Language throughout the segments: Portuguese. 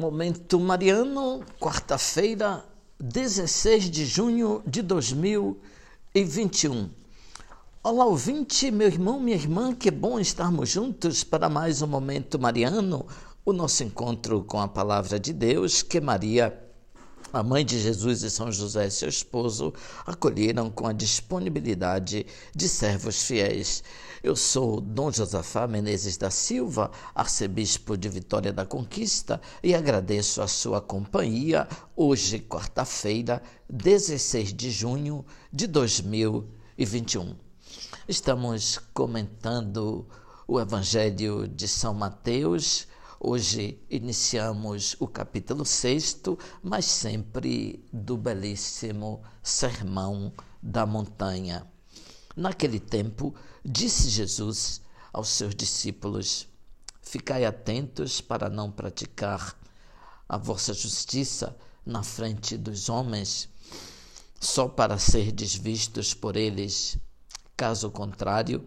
Momento Mariano, quarta-feira, 16 de junho de 2021. Olá, ouvinte, meu irmão, minha irmã, que bom estarmos juntos para mais um Momento Mariano, o nosso encontro com a Palavra de Deus que Maria a mãe de Jesus e São José, seu esposo, acolheram com a disponibilidade de servos fiéis. Eu sou Dom Josafá Menezes da Silva, arcebispo de Vitória da Conquista, e agradeço a sua companhia hoje, quarta-feira, 16 de junho de 2021. Estamos comentando o Evangelho de São Mateus Hoje iniciamos o capítulo 6, mas sempre do belíssimo Sermão da Montanha. Naquele tempo, disse Jesus aos seus discípulos: Ficai atentos para não praticar a vossa justiça na frente dos homens, só para ser desvistos por eles. Caso contrário,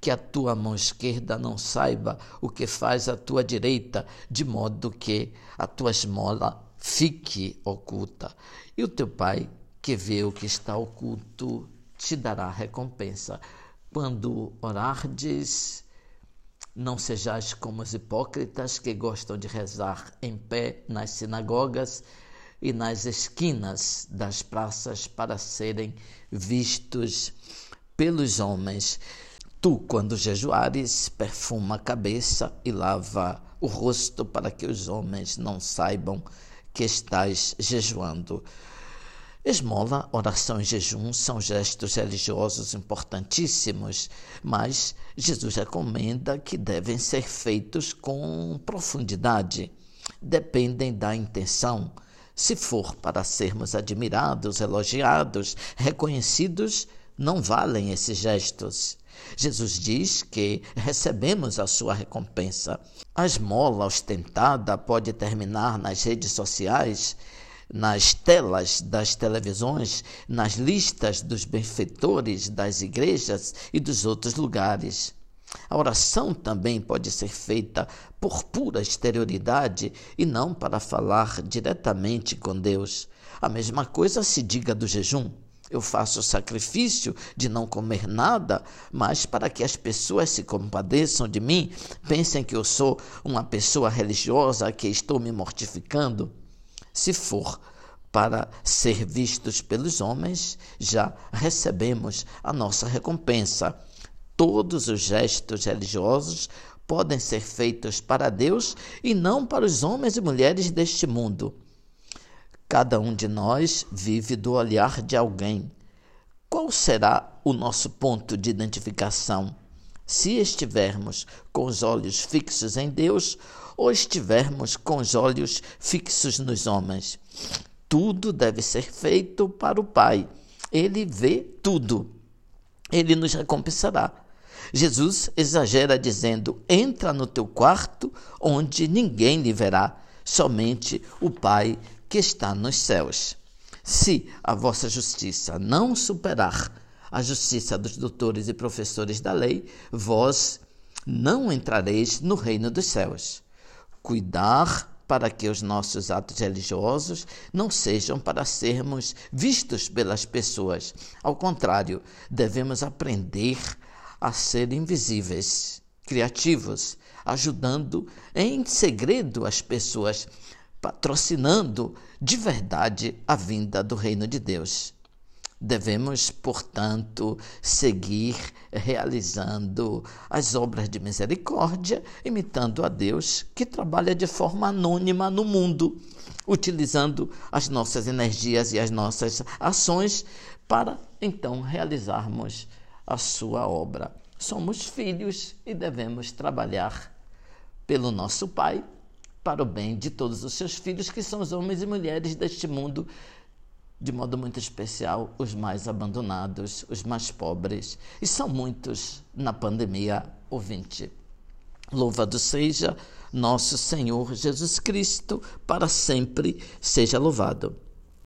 que a tua mão esquerda não saiba o que faz a tua direita, de modo que a tua esmola fique oculta. E o teu pai, que vê o que está oculto, te dará recompensa. Quando orardes, não sejais como os hipócritas que gostam de rezar em pé nas sinagogas e nas esquinas das praças para serem vistos pelos homens. Tu, quando jejuares, perfuma a cabeça e lava o rosto para que os homens não saibam que estás jejuando. Esmola, oração e jejum são gestos religiosos importantíssimos, mas Jesus recomenda que devem ser feitos com profundidade. Dependem da intenção. Se for para sermos admirados, elogiados, reconhecidos, não valem esses gestos. Jesus diz que recebemos a sua recompensa. A esmola ostentada pode terminar nas redes sociais, nas telas das televisões, nas listas dos benfeitores das igrejas e dos outros lugares. A oração também pode ser feita por pura exterioridade e não para falar diretamente com Deus. A mesma coisa se diga do jejum. Eu faço o sacrifício de não comer nada, mas para que as pessoas se compadeçam de mim, pensem que eu sou uma pessoa religiosa, que estou me mortificando. Se for para ser vistos pelos homens, já recebemos a nossa recompensa. Todos os gestos religiosos podem ser feitos para Deus e não para os homens e mulheres deste mundo. Cada um de nós vive do olhar de alguém. Qual será o nosso ponto de identificação? Se estivermos com os olhos fixos em Deus ou estivermos com os olhos fixos nos homens. Tudo deve ser feito para o Pai. Ele vê tudo. Ele nos recompensará. Jesus exagera dizendo: entra no teu quarto, onde ninguém lhe verá, somente o Pai que está nos céus. Se a vossa justiça não superar a justiça dos doutores e professores da lei, vós não entrareis no reino dos céus. Cuidar para que os nossos atos religiosos não sejam para sermos vistos pelas pessoas. Ao contrário, devemos aprender a ser invisíveis, criativos, ajudando em segredo as pessoas patrocinando de verdade a vinda do reino de Deus. Devemos, portanto, seguir realizando as obras de misericórdia, imitando a Deus, que trabalha de forma anônima no mundo, utilizando as nossas energias e as nossas ações para então realizarmos a sua obra. Somos filhos e devemos trabalhar pelo nosso Pai para o bem de todos os seus filhos, que são os homens e mulheres deste mundo de modo muito especial os mais abandonados, os mais pobres, e são muitos na pandemia, ouvinte. Louvado seja nosso Senhor Jesus Cristo, para sempre seja louvado.